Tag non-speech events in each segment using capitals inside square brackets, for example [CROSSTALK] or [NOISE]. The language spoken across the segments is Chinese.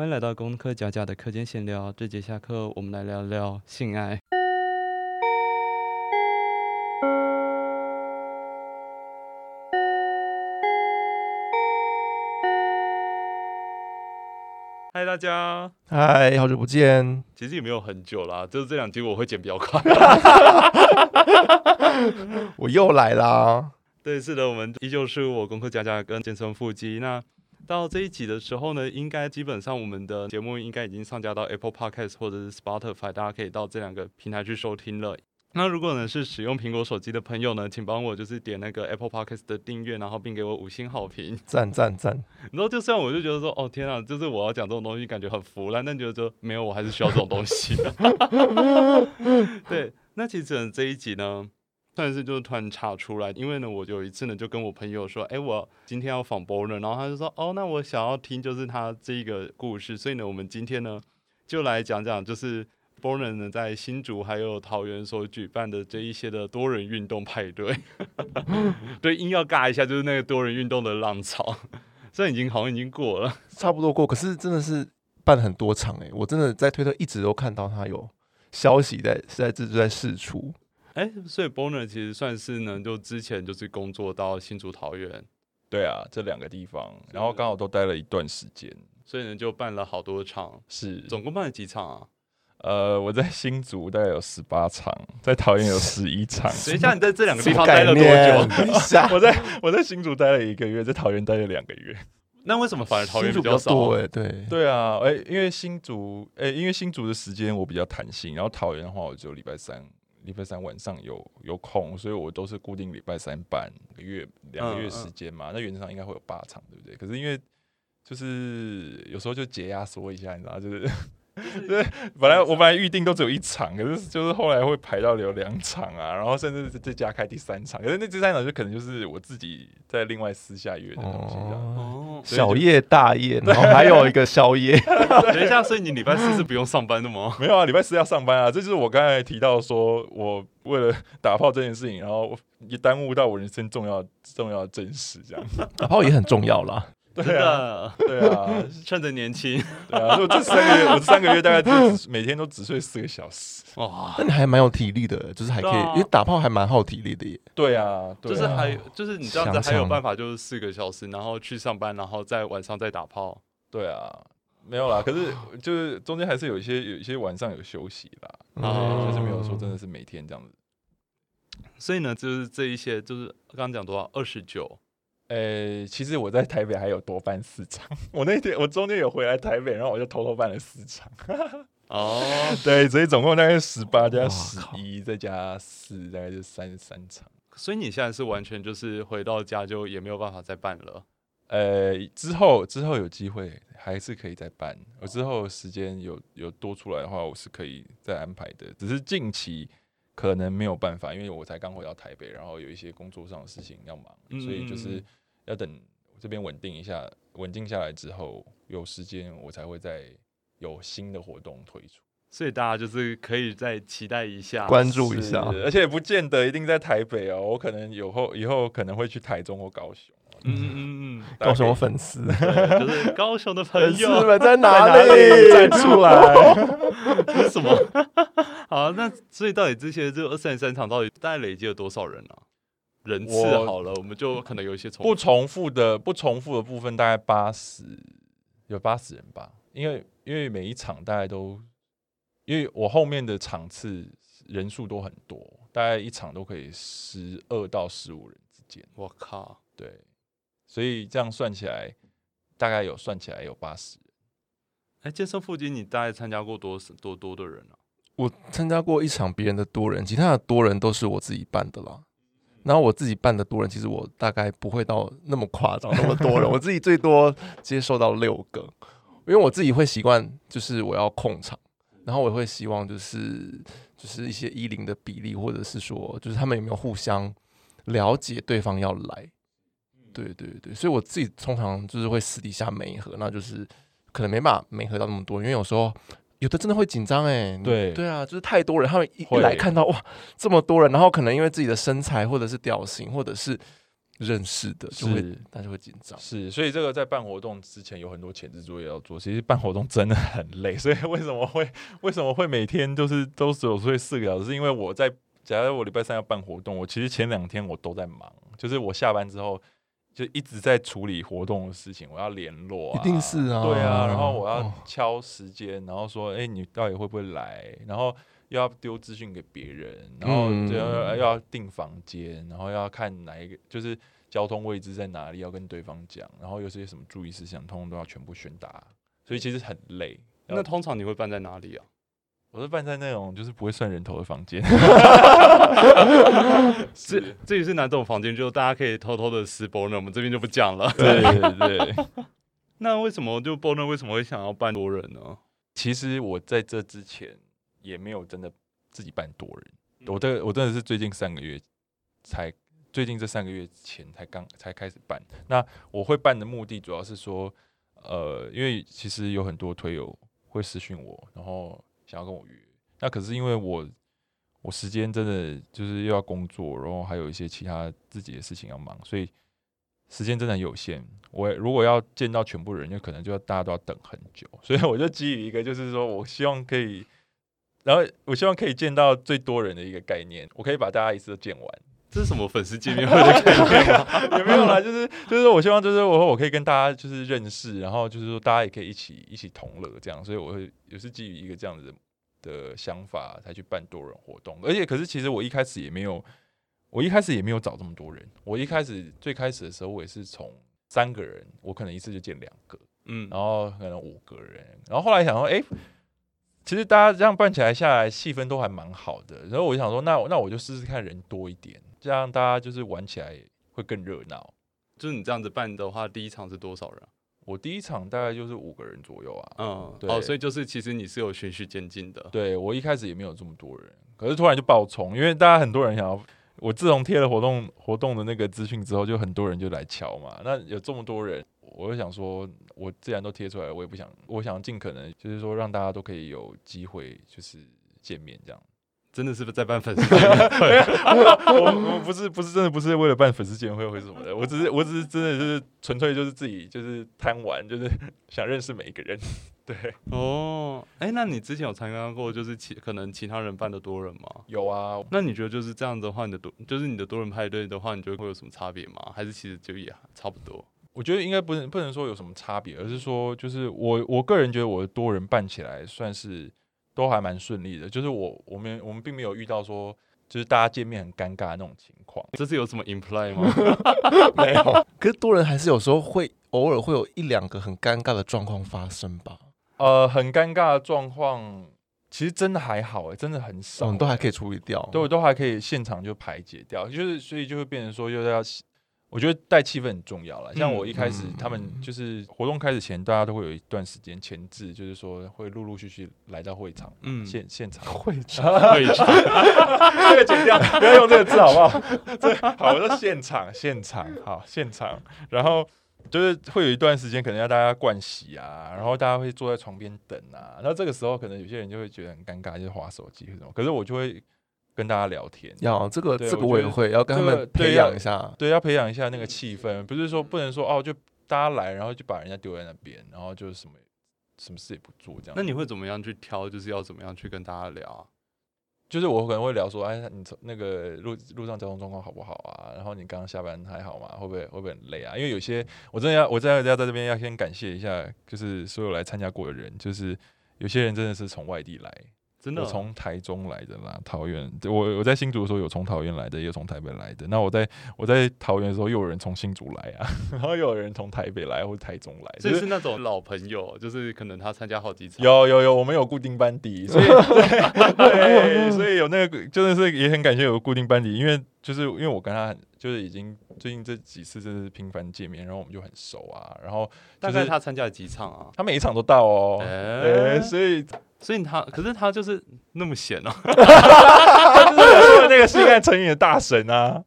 欢迎来到功课假假的课间闲聊。这节下课，我们来聊聊性爱。嗨，大家！嗨，好久不见。其实也没有很久啦，就是这两集我会剪比较快。[LAUGHS] 我又来啦。对，是的，我们依旧是我功课假假跟健身腹肌。那到这一集的时候呢，应该基本上我们的节目应该已经上架到 Apple Podcast 或者是 Spotify，大家可以到这两个平台去收听了。那如果呢是使用苹果手机的朋友呢，请帮我就是点那个 Apple Podcast 的订阅，然后并给我五星好评，赞赞赞！[LAUGHS] 然后就虽然我就觉得说，哦天啊，就是我要讲这种东西，感觉很腐烂，但觉得说没有，我还是需要这种东西的。[LAUGHS] 对，那其实这一集呢，算是就突然查出来，因为呢，我有一次呢就跟我朋友说，哎，我今天要访 b o r n 然后他就说，哦，那我想要听就是他这一个故事，所以呢，我们今天呢就来讲讲就是。波人呢，在新竹还有桃园所举办的这一些的多人运动派对，[LAUGHS] 对，硬要尬一下，就是那个多人运动的浪潮，这已经好像已经过了，差不多过。可是真的是办很多场哎，我真的在推特一直都看到他有消息在是在在在释出。哎，所以 Boner 其实算是呢，就之前就是工作到新竹桃园，对啊，这两个地方，然后刚好都待了一段时间，所以呢就办了好多场，是总共办了几场啊？呃，我在新竹大概有十八场，在桃园有十一场。[LAUGHS] 等一下，你在这两个地方待了多久？[LAUGHS] 我在我在新竹待了一个月，在桃园待了两个月。[LAUGHS] 那为什么反而桃园比较少？哎，对对啊，哎，因为新竹，哎，因为新竹的时间我比较弹性，然后桃园的话，我只有礼拜三，礼拜三晚上有有空，所以我都是固定礼拜三办个月两个月时间嘛。那原则上应该会有八场，对不对？可是因为就是有时候就解压缩一下，你知道，就是。对，本来我本来预定都只有一场，可是就是后来会排到有两场啊，然后甚至再加开第三场，可是那第三场就可能就是我自己在另外私下约的东西，哦，小夜大夜，然后还有一个宵夜。[LAUGHS] 等一下，所以你礼拜四是不用上班的吗？没有啊，礼拜四要上班啊，这就是我刚才提到说我为了打炮这件事情，然后也耽误到我人生重要重要的正事，这样 [LAUGHS] 打炮也很重要啦。对啊，对啊，[LAUGHS] 趁着年轻，对啊。我这三个月，我这三个月大概只每天都只睡四个小时，哇，那你还蛮有体力的，就是还可以，因为打炮还蛮耗体力的耶。对啊，就是还就是你这样子还有办法，就是四个小时，然后去上班，然后在晚上再打炮。对啊，没有啦，可是就是中间还是有一些有一些晚上有休息啦，啊，就是没有说真的是每天这样子。所以呢，就是这一些，就是刚刚讲多少二十九。呃，其实我在台北还有多办四场。我那天我中间有回来台北，然后我就偷偷办了四场。[LAUGHS] 哦，对，所以总共大概十八加十一，再加四，大概就三十三场。所以你现在是完全就是回到家就也没有办法再办了。呃，之后之后有机会还是可以再办。我之后时间有有多出来的话，我是可以再安排的。只是近期可能没有办法，因为我才刚回到台北，然后有一些工作上的事情要忙，所以就是。要等这边稳定一下，稳定下来之后有时间，我才会再有新的活动推出。所以大家就是可以再期待一下，关注一下，而且也不见得一定在台北哦，我可能有后以后可能会去台中或高雄。嗯嗯嗯，高雄粉丝就是高雄的朋友们在哪里站出来？[LAUGHS] 是什么？[LAUGHS] 好，那所以到底这些这二三十三场到底大概累积了多少人呢？人次好了，我们就可能有一些重不重复的不重复的部分，大概八十有八十人吧。因为因为每一场大概都，因为我后面的场次人数都很多，大概一场都可以十二到十五人之间。我靠，对，所以这样算起来，大概有算起来有八十人。哎，健身附近你大概参加过多多多的人啊？我参加过一场别人的多人，其他的多人都是我自己办的啦。然后我自己办的多人，其实我大概不会到那么夸张，那么多人。我自己最多接受到六个，因为我自己会习惯，就是我要控场，然后我会希望就是就是一些一零的比例，或者是说就是他们有没有互相了解对方要来。对对对，所以我自己通常就是会私底下没合，那就是可能没办法没合到那么多，因为有时候。有的真的会紧张哎，对对啊，就是太多人，他们一来看到哇这么多人，然后可能因为自己的身材或者是调型，或者是认识的，就会是大家会紧张。是，所以这个在办活动之前有很多前置作业要做。其实办活动真的很累，[LAUGHS] 所以为什么会为什么会每天就是都只有睡四个小时？是因为我在假如我礼拜三要办活动，我其实前两天我都在忙，就是我下班之后就一直在处理活动的事情，我要联络、啊，一定是啊对啊，然后我要哦敲时间，然后说，哎、你到底会不会来？然后又要丢资讯给别人，然后要要订房间，然后要看哪一个就是交通位置在哪里，要跟对方讲，然后有些什么注意事项，通通都要全部宣达，所以其实很累。那通常你会办在哪里啊？我是办在那种就是不会算人头的房间，[LAUGHS] 这这里是哪种房间？就大家可以偷偷的私 b o n 我们这边就不讲了。对对对。[LAUGHS] 那为什么就 b o n 为什么会想要办多人呢？其实我在这之前也没有真的自己办多人，嗯我这我真的是最近三个月才，最近这三个月前才刚才开始办。那我会办的目的主要是说，呃，因为其实有很多推友会私讯我，然后想要跟我约。那可是因为我我时间真的就是又要工作，然后还有一些其他自己的事情要忙，所以时间真的很有限。我如果要见到全部人，就可能就要大家都要等很久，[LAUGHS] 所以我就基于一个就是说我希望可以，然后我希望可以见到最多人的一个概念，我可以把大家一次都见完。这是什么粉丝见面会的概念吗？[LAUGHS] 也没有啦，就是就是我希望就是我我可以跟大家就是认识，然后就是说大家也可以一起一起同乐这样，所以我会也是基于一个这样子的想法才去办多人活动，而且可是其实我一开始也没有，我一开始也没有找这么多人，我一开始最开始的时候我也是从三个人，我可能一次就见两个，嗯，然后可能五个人，然后后来想说，哎、其实大家这样办起来下来，气氛都还蛮好的。然后我就想说，那那我就试试看人多一点，这样大家就是玩起来会更热闹。就是你这样子办的话，第一场是多少人啊？我第一场大概就是五个人左右啊。嗯，对哦，所以就是其实你是有循序渐进的。对我一开始也没有这么多人，可是突然就爆冲，因为大家很多人想要。我自从贴了活动活动的那个资讯之后，就很多人就来敲嘛。那有这么多人，我就想说，我既然都贴出来了，我也不想，我想尽可能就是说让大家都可以有机会就是见面这样。真的是在办粉丝见面会，[LAUGHS] 我我不是不是真的不是为了办粉丝见面会或者什么的，我只是我只是真的就是纯粹就是自己就是贪玩，就是想认识每一个人。[LAUGHS] 对，哦，哎，那你之前有参加过就是其可能其他人办的多人吗？有啊，那你觉得就是这样的话，你的多就是你的多人派对的话，你觉得会有什么差别吗？还是其实就也差不多？我觉得应该不能不能说有什么差别，而是说就是我我个人觉得我的多人办起来算是都还蛮顺利的，就是我我们我们并没有遇到说就是大家见面很尴尬的那种情况。这是有什么 imply 吗？[LAUGHS] 没有，可是多人还是有时候会偶尔会有一两个很尴尬的状况发生吧。呃，很尴尬的状况，其实真的还好哎、真的很少、我们都还可以。以处理掉。对，都还可以现场就排解掉，就是所以就会变成说，又要，我觉得带气氛很重要了。像我一开始嗯他们就是活动开始前，大家都会有一段时间前置，就是说会陆陆续续来到会场，嗯现现场会场 [LAUGHS] 会场这个剪掉，不要用这个字好不好？这好，我说现场，现场，好，现场，然后。就是会有一段时间，可能要大家灌洗啊，然后大家会坐在床边等啊，然后这个时候可能有些人就会觉得很尴尬，就是划手机或什么。可是我就会跟大家聊天，要这个这个我也会要跟他们培养一下。对，要培养一下那个气氛，不是说不能说哦，就大家来，然后就把人家丢在那边，然后就是什么什么事也不做这样。那你会怎么样去挑？就是要怎么样去跟大家聊啊？就是我可能会聊说，哎，你从那个路路上交通状况好不好啊？然后你刚刚下班还好吗？会不会会不会很累啊？因为有些我真的要，我真的要在这边要先感谢一下，就是所有来参加过的人，就是有些人真的是从外地来，真的从台中来的啦，桃园。我我在新竹的时候有从桃园来的，也有从台北来的。那我在我在桃园的时候，又有人从新竹来啊，[LAUGHS] 然后又有人从台北来或者台中来，所以就是是那种老朋友，就是可能他参加好几场。有有有，我们有固定班底，所以 [LAUGHS] 所以有那个真的是也很感谢有固定班底，因为就是因为我跟他就是已经最近这几次真的是频繁见面，然后我们就很熟啊，然后大概就是他参加了几场啊？他每一场都到哦，哎对，所以所以他可是他就是那么闲哦。他就是那个性爱成瘾的大神啊。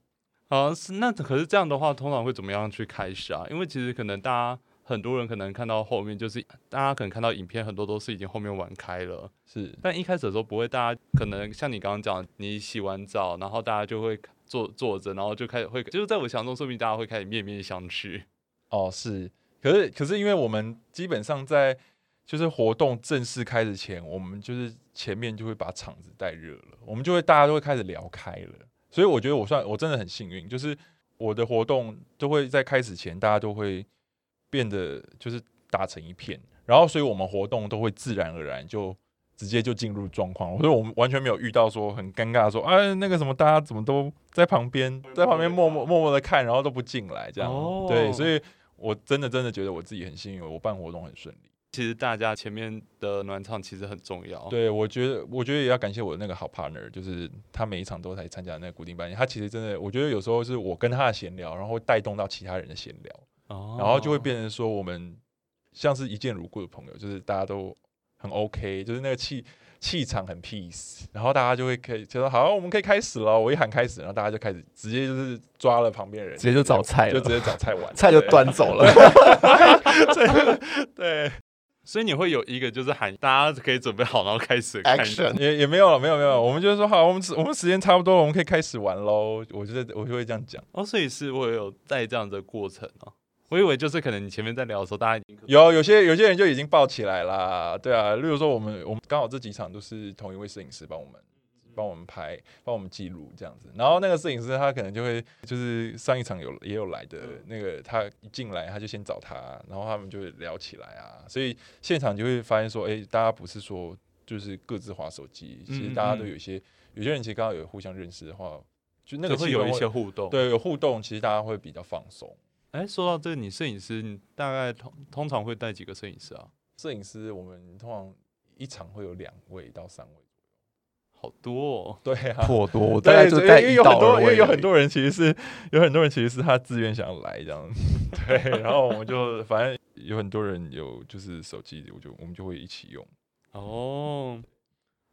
好，是那可是这样的话，通常会怎么样去开始啊？因为其实可能大家很多人可能看到后面，就是大家可能看到影片，很多都是已经后面玩开了。是但一开始的时候不会，大家可能像你刚刚讲，你洗完澡，然后大家就会坐坐着，然后就开始会，就是在我想象中，说明大家会开始面面相觑。哦，是，可是可是因为我们基本上在就是活动正式开始前，我们就是前面就会把场子带热了，我们就会大家都会开始聊开了，所以我觉得我算我真的很幸运，就是我的活动都会在开始前，大家都会变得就是打成一片，然后所以我们活动都会自然而然就直接就进入状况，所以我们完全没有遇到说很尴尬说，哎那个什么大家怎么都在旁边在旁边默默默默的看，然后都不进来这样，哦。对，所以我真的真的觉得我自己很幸运，我办活动很顺利。其实大家前面的暖场其实很重要。，对，我觉得，我觉得也要感谢我的那个好 partner，就是他每一场都来参加那个固定班，他其实真的，我觉得有时候是我跟他的闲聊，然后会带动到其他人的闲聊，哦然后就会变成说我们像是一见如故的朋友，就是大家都很 OK，就是那个气气场很 peace，然后大家就会可以就说好，我们可以开始了，我一喊开始，然后大家就开始直接就是抓了旁边人，直接就找菜了就直接找菜玩，菜就端走了。[LAUGHS] 对。所以你会有一个就是喊大家可以准备好，然后开始看 Action 也也没有了，没有没有，我们就是说好，我们时我们时间差不多了，我们可以开始玩喽。我觉得我就会这样讲。哦，所以是我有在这样的过程哦。我以为就是可能你前面在聊的时候，大家已经有有些有些人就已经抱起来啦，对啊，例如说我们我们刚好这几场都是同一位摄影师帮我们帮我们拍，帮我们记录这样子。然后那个摄影师他可能就会就是上一场有也有来的那个，他一进来他就先找他，然后他们就会聊起来啊。所以现场就会发现说，哎、大家不是说就是各自划手机，其实大家都有一些有些人其实刚好有互相认识的话，就那个会有一些互动。，对有互动，其实大家会比较放松。哎，说到这个，你摄影师，你大概通通常会带几个摄影师啊？摄影师我们通常一场会有两位到三位。好多哦。对啊，颇多，我大概对，就带因为一到二有很多，因为有很多人其实是有很多人其实是他自愿想要来这样，[LAUGHS] 对，[LAUGHS] 然后我们就反正有很多人有就是手机，我就我们就会一起用。哦，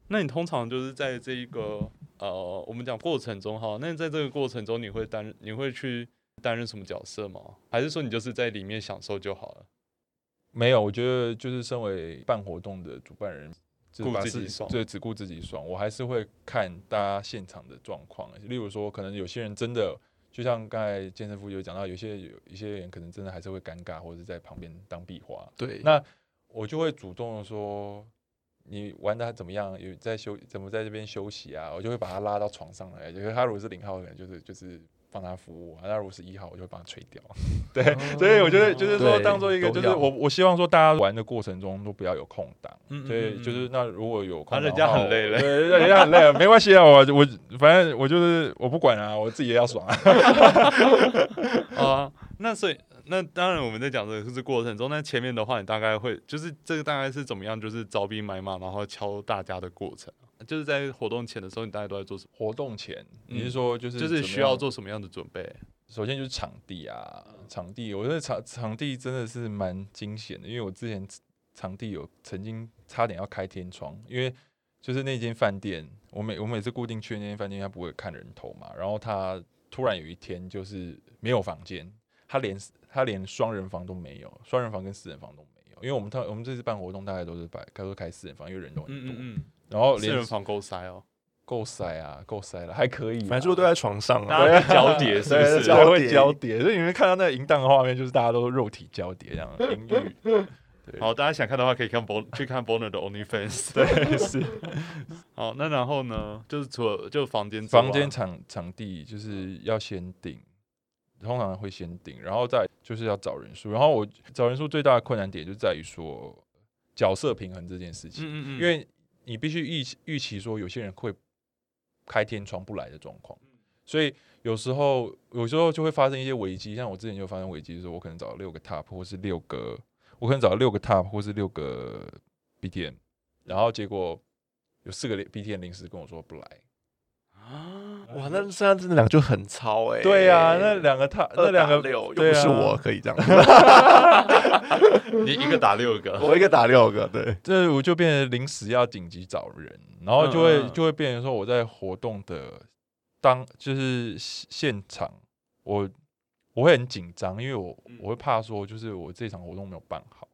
那你通常就是在这一个呃，我们讲过程中哈，那你在这个过程中，你会担任你会去担任什么角色吗？还是说你就是在里面享受就好了？没有，我觉得就是身为办活动的主办人，就是顾自己爽对，只顾自己爽。我还是会看大家现场的状况，例如说，可能有些人真的。就像刚才健身夫有讲到，有些有一些人可能真的还是会尴尬，或者是在旁边当壁花。对，那我就会主动的说，你玩的怎么样？有在休怎么在这边休息啊？我就会把他拉到床上来。就是他如果是零号，可能就是就是帮他服务啊；那如果是一号，我就会帮他吹掉。[LAUGHS] 对，所以我觉得就是说，当做一个，就是我我希望说，大家玩的过程中都不要有空档。嗯所以就是那如果有空人家很累了 [LAUGHS] 对，人家很累了，没关系啊，我我反正我就是我不管啊，我自己也要爽啊。啊，[LAUGHS] 那所以那当然我们在讲的是过程中，那前面的话，你大概会就是这个大概是怎么样？就是招兵买马，然后敲大家的过程啊，就是在活动前的时候，你大概都在做什么？活动前，你是嗯说就是就是需要做什么样的准备？首先就是场地啊，场地，我觉得场场地真的是蛮惊险的，因为我之前场地有曾经差点要开天窗，因为就是那间饭店，我每我每次固定去那间饭店，他不会看人头嘛，然后他突然有一天就是没有房间，他连他连双人房都没有，双人房跟四人房都没有，因为我们他我们这次办活动大概都是摆开都开四人房，因为人都很多，嗯嗯嗯，然后连四人房够塞哦，够塞啊，够塞了，还可以啊，反正就都在床上啊。大家会交叠是不对是？对会交叠交叠，所以你们看到那个淫荡的画面，就是大家都肉体交叠这样，[LAUGHS] 淫欲。好，大家想看的话可以看 Bon 去看 Boner 的 OnlyFans。[LAUGHS] 对，是好，那然后呢，就是除了就房间之外房间场场地就是要先定，通常会先定，然后再就是要找人数。然后我找人数最大的困难点就在于说角色平衡这件事情，嗯嗯嗯，因为你必须预预期说有些人会开天窗不来的状况，所以有时候有时候就会发生一些危机。像我之前就发生危机，就是我可能找了六个 top 或是六个，我可能找了六个 top 或是六个 BTM，然后结果有四个 BTM 临时跟我说不来。哇，那现在这两个就很超哎。对呀、那两个 top 那两个六又不是我可以这样，[LAUGHS] 你一个打六个，我一个打六个，对，[LAUGHS] 这我就变成临时要紧急找人，然后就会就会变成说我在活动的当就是现场，我我会很紧张，因为我嗯。我会怕说就是我这场活动没有办好，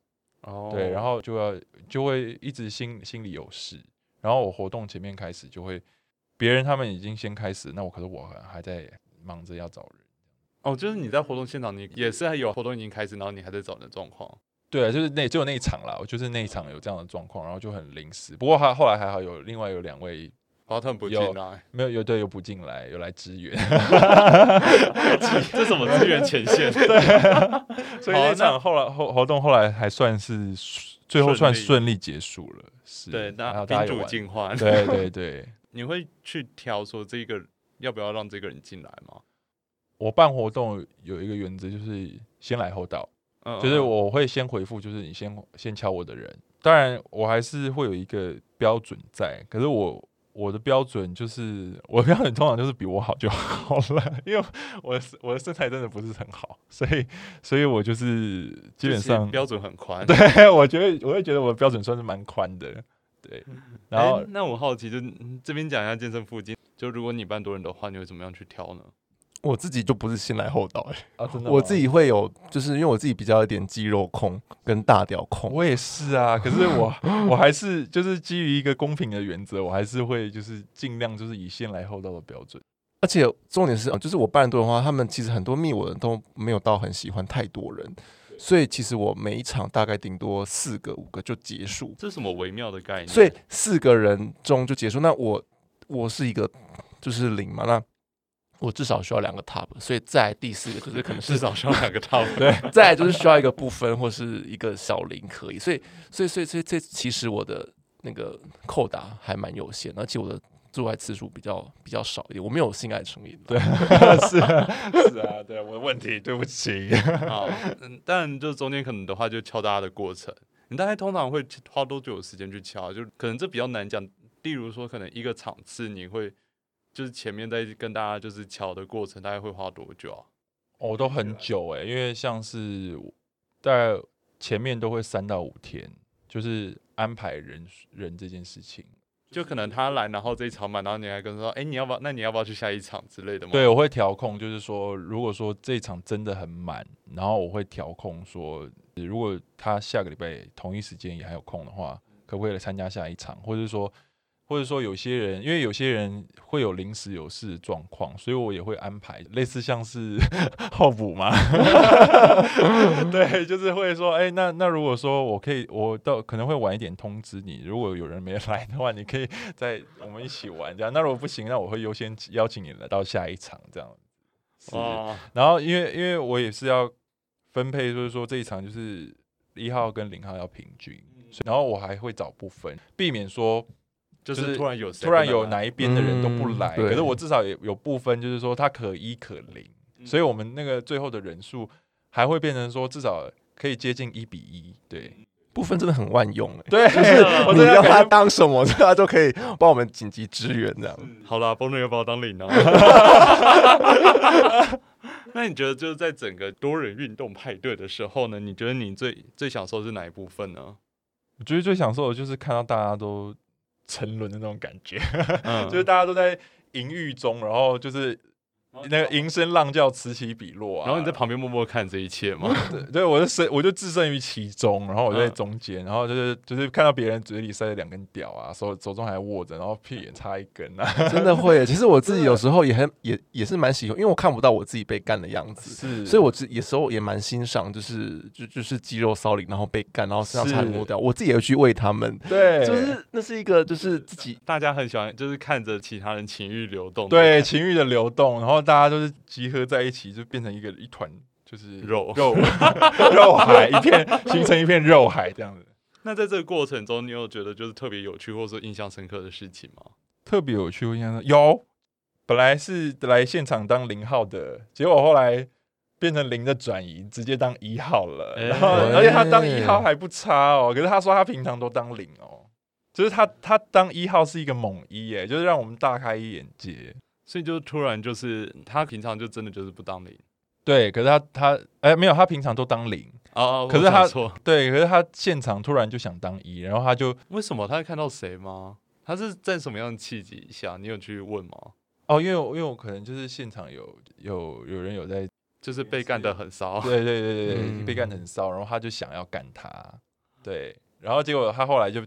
哦。对，然后就要就会一直心心里有事，然后我活动前面开始就会别人他们已经先开始，那我可是我还还在忙着要找人。哦，就是你在活动现场，你也是还有活动已经开始，然后你还在找人的状况。对啊，就是那只有那一场啦，我就是那一场有这样的状况，然后就很临时。不过还后来还好有另外有两位华特不进有来，没有有队友不进来，有来支援，[LAUGHS] 这什么支援前线？[LAUGHS] 对 [LAUGHS] 所以那场后来活活动后来还算是最后算顺利结束了。是，对，然那宾主后大家有玩尽欢。对对对，你会去挑说这个要不要让这个人进来吗？我办活动有一个原则，就是先来后到，嗯，就是嗯我会先回复，就是你先先敲我的人。当然，我还是会有一个标准在，可是我我的标准就是我的标准通常就是比我好就好了，因为我的我的身材真的不是很好，所以所以我就是基本上标准很宽。对，我觉得我会觉得我的标准算是蛮宽的，对。[LAUGHS] 然后诶那我好奇，就嗯这边讲一下健身附近，就如果你办多人的话，你会怎么样去挑呢？我自己就不是先来后到、欸，啊，真的 [LAUGHS] 我自己会有，就是因为我自己比较有点肌肉控跟大屌控，我也是啊，可是我我还是就是基于一个公平的原则，我还是会就是尽量就是以先来后到的标准。而且重点是，呃就是我办多的话，他们其实很多密我的都没有到很喜欢太多人，所以其实我每一场大概顶多四个五个就结束，这是什么微妙的概念？所以四个人中就结束。那我我是一个就是零嘛，那我至少需要两个 top，所以在第四个就是可能是至少需要两个 top。[LAUGHS] 对，再就是需要一个不分或是一个小零可以，所以所以所以所以这其实我的那个扣打还蛮有限，而且我的做爱次数比较比较少一点，我没有性爱成瘾。对，[LAUGHS] 是啊，是啊，对我的问题，对不起。[LAUGHS] 好，嗯，但就中间可能的话，就敲大家的过程。你大概通常会花多久的时间去敲？就可能这比较难讲。例如说，可能一个场次你会就是前面在跟大家就是敲的过程，大概会花多久啊？哦，都很久哎、因为像是大概前面都会三到五天，就是安排人人这件事情。就可能他来，然后这一场满，然后你还跟他说，哎、你要不要？那你要不要去下一场之类的？对，我会调控，就是说，如果说这一场真的很满，然后我会调控说，如果他下个礼拜同一时间也还有空的话，可不可以来参加下一场，或者说，或者说有些人，因为有些人会有临时有事的状况，所以我也会安排类似像是 [LAUGHS] 候补嘛，[LAUGHS] 对，就是会说，哎、那那如果说我可以，我到可能会晚一点通知你，如果有人没来的话，你可以 [LAUGHS] 在我们一起玩这样。那如果不行，那我会优先邀请你来到下一场这样。是，哇，然后因为因为我也是要分配，就是说这一场就是一号跟零号要平均，然后我还会找部分，避免说就就是是突然有突然有哪一边的人都不来，嗯可是我至少也有部分就是说他可一可零，所以我们那个最后的人数还会变成说至少可以接近一比一，对部分真的很万用哎、对，就是我你要他当什么，[LAUGHS] 他就可以帮我们紧急支援这样。好啦，崩人要把我当领啊。[LAUGHS] 那你觉得就是在整个多人运动派对的时候呢？你觉得你最最享受是哪一部分呢？我觉得最享受的就是看到大家都沉沦的那种感觉，[LAUGHS] 嗯，就是大家都在淫欲中，然后就是那个银声浪叫此起彼落啊，然后你在旁边默默看这一切嘛？[LAUGHS] 对，对，我就身我就置身于其中，然后我就在嗯中间，然后就是就是看到别人嘴里塞了两根屌啊，手手中还握着，然后屁眼插一根啊，[LAUGHS] 真的会，其实我自己有时候也很也也是蛮喜欢，因为我看不到我自己被干的样子，是。所以我自有时候也蛮欣赏，就是就就是肌肉骚灵，然后被干，然后身上插很多是。掉，我自己也会去喂他们，对，就是那是一个就是自己大家很喜欢，就是看着其他人情欲流动。对，情欲的流动，然后大家都是集合在一起，就变成一个一团，就是肉 [LAUGHS] 肉肉海一片，形成一片肉海这样子。[LAUGHS] 那在这个过程中，你有觉得就是特别有趣或者说印象深刻的事情吗？特别有趣，我印象中有，本来是来现场当零号的，结果后来变成零的转移，直接当一号了。哎然后，而且他当一号还不差哦，可是他说他平常都当零哦，就是他他当一号是一个猛一耶，就是让我们大开眼界。所以就突然就是他平常就真的就是不当零对，可是他他哎、没有，他平常都当零，哦，可是他错，对，可是他现场突然就想当一，然后他就为什么他会看到谁吗？他是在什么样的契机下？你有去问吗？哦，因为我因为我可能就是现场有有有人有在就是被干得很骚，对对对对对，嗯被干得很骚，然后他就想要干他，对，然后结果他后来就，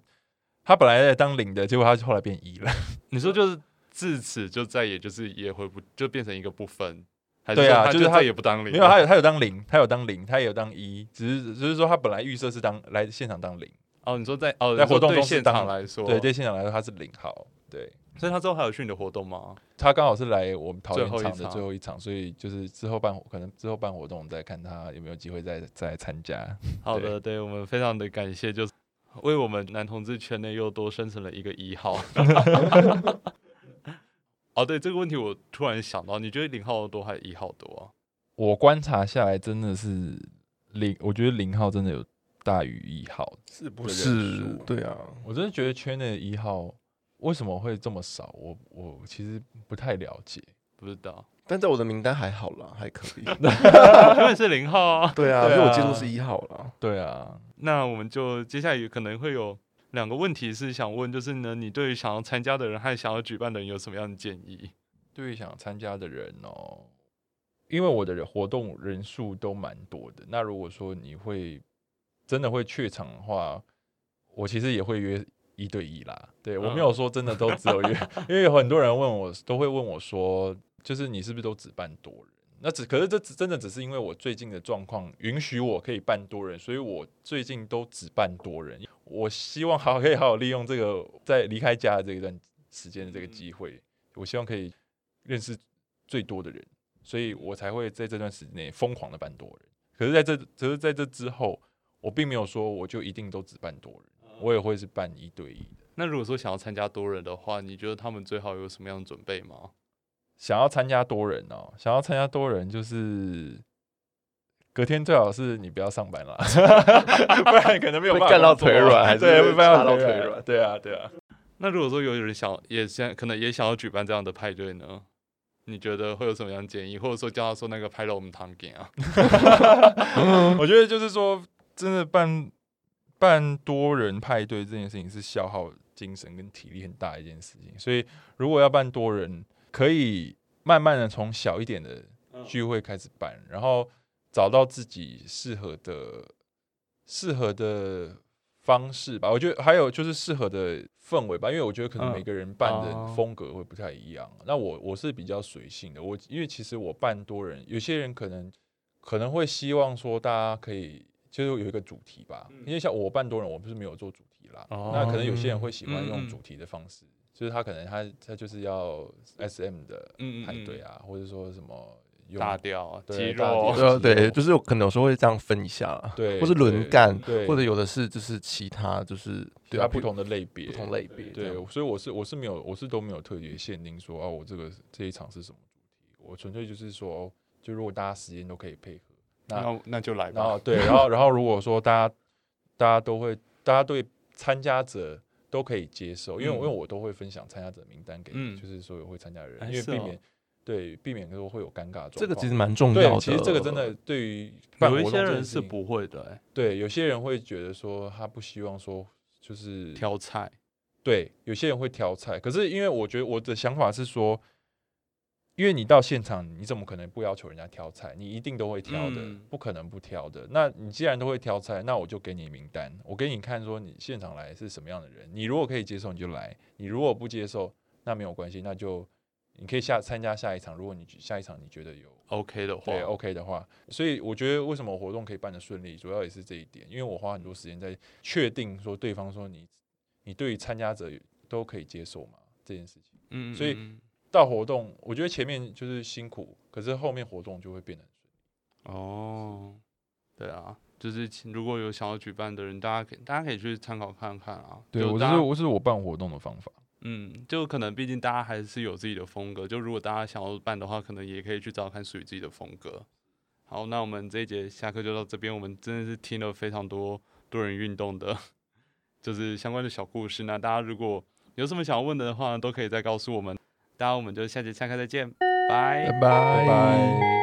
他本来在当零的，结果他后来变一了，你说就是自此就再也就是也回不就变成一个不分，还对啊就是他也不当零，没有，他有他有当零，他有当零，他也有当一，只是只是说他本来预设是当来现场当零，哦，你说在哦，在活动中现场来说，对，对现场来说他是零号，对。所以他之后还有去你的活动吗？他刚好是来我们桃园场的最后一场最后一场，所以就是之后办可能之后办活动再看他有没有机会再再参加。好的，对我们非常的感谢，就是为我们男同志圈内又多生成了一个一号。[LAUGHS] 哦，对这个问题我突然想到，你觉得零号多还是一号多啊？我观察下来真的是零，我觉得零号真的有大于一号，是不是？对啊，我真的觉得圈内的一号为什么会这么少，我我其实不太了解。不知道，但在我的名单还好啦，还可以。[LAUGHS] 因为是零号啊。对啊，因为我接触是一号啦。对啊，那我们就接下来有可能会有两个问题是想问，就是呢，你对于想要参加的人和想要举办的人有什么样的建议？对于想参加的人哦，因为我的活动人数都蛮多的，那如果说你会真的会怯场的话，我其实也会约一对一啦。对我没有说真的都只有约，[LAUGHS] 因为有很多人问我，都会问我说，就是你是不是都只办多人？那只可是这只真的只是因为我最近的状况允许我可以办多人，所以我最近都只办多人。我希望好可以好好利用这个在离开家的这一段时间的这个机会，我希望可以认识最多的人，所以我才会在这段时间内疯狂的办多人。可是在这，可是在这之后，我并没有说我就一定都只办多人，我也会是办一对一的。那如果说想要参加多人的话，你觉得他们最好有什么样的准备吗？想要参加多人哦，想要参加多人就是隔天最好是你不要上班啦，[LAUGHS] 不然可能没有办法会干到腿软还是对，会干插到到腿腿软对啊，对啊。那如果说有人想也想可能也想要举办这样的派对呢？你觉得会有什么样的建议，或者说叫他说那个拍了我们堂给啊？[LAUGHS] 我觉得就是说，真的办办多人派对这件事情是消耗精神跟体力很大一件事情，所以如果要办多人，可以慢慢的从小一点的聚会开始办，然后找到自己适合的适合的方式吧。我觉得还有就是适合的氛围吧，因为我觉得可能嗯每个人办的哦风格会不太一样。那我我是比较随性的，我因为其实我办多人，有些人可能可能会希望说大家可以就是有一个主题吧，因为像我办多人，我不是没有做主题啦，哦。那可能有些人会喜欢用主题的方式，就是他可能他他就是要 S M 的派对啊，或者说什么用大调肌肉，对啊，对，就是可能有时候会这样分一下啦，对，或是轮干，对，或者有的是就是其他就是对啊不同的类别，不同类别这对，所以我是我是没有我是都没有特别限定说哦，我这个这一场是什么主题，我纯粹就是说哦，就如果大家时间都可以配合，那那那就来然吧。后对，然后然后如果说大家大家都会，大家对参加者都可以接受，因为、嗯。因为我都会分享参加者名单给、嗯。就是所有会参加的人，因为避免、对避免说会有尴尬状况。这个其实蛮重要对，的。其实这个真的对于有一些人是不会的、欸，对，有些人会觉得说他不希望说就是挑菜，对，有些人会挑菜，可是因为我觉得我的想法是说，因为你到现场，你怎么可能不要求人家挑菜？你一定都会挑的，嗯不可能不挑的。那你既然都会挑菜，那我就给你名单，我给你看说你现场来是什么样的人。你如果可以接受，你就来；你如果不接受，那没有关系，那就你可以下参加下一场。如果你下一场你觉得有 OK 的话，对 OK 的话，所以我觉得为什么活动可以办得顺利，主要也是这一点，因为我花很多时间在确定说对方说你你对于参加者都可以接受嘛这件事情。嗯，嗯所以嗯到活动，我觉得前面就是辛苦，可是后面活动就会变得很顺利。哦，对啊，就是如果有想要举办的人，大家可以大家可以去参考看看啊。就大家我是我办活动的方法。嗯，就可能毕竟大家还是有自己的风格，就如果大家想要办的话，可能也可以去找看属于自己的风格。好，那我们这一节下课就到这边，我们真的是听了非常多多人运动的，[LAUGHS] 就是相关的小故事。那大家如果有什么想要问的话，都可以再告诉我们。大家我们就下节下课再见，拜拜拜拜拜。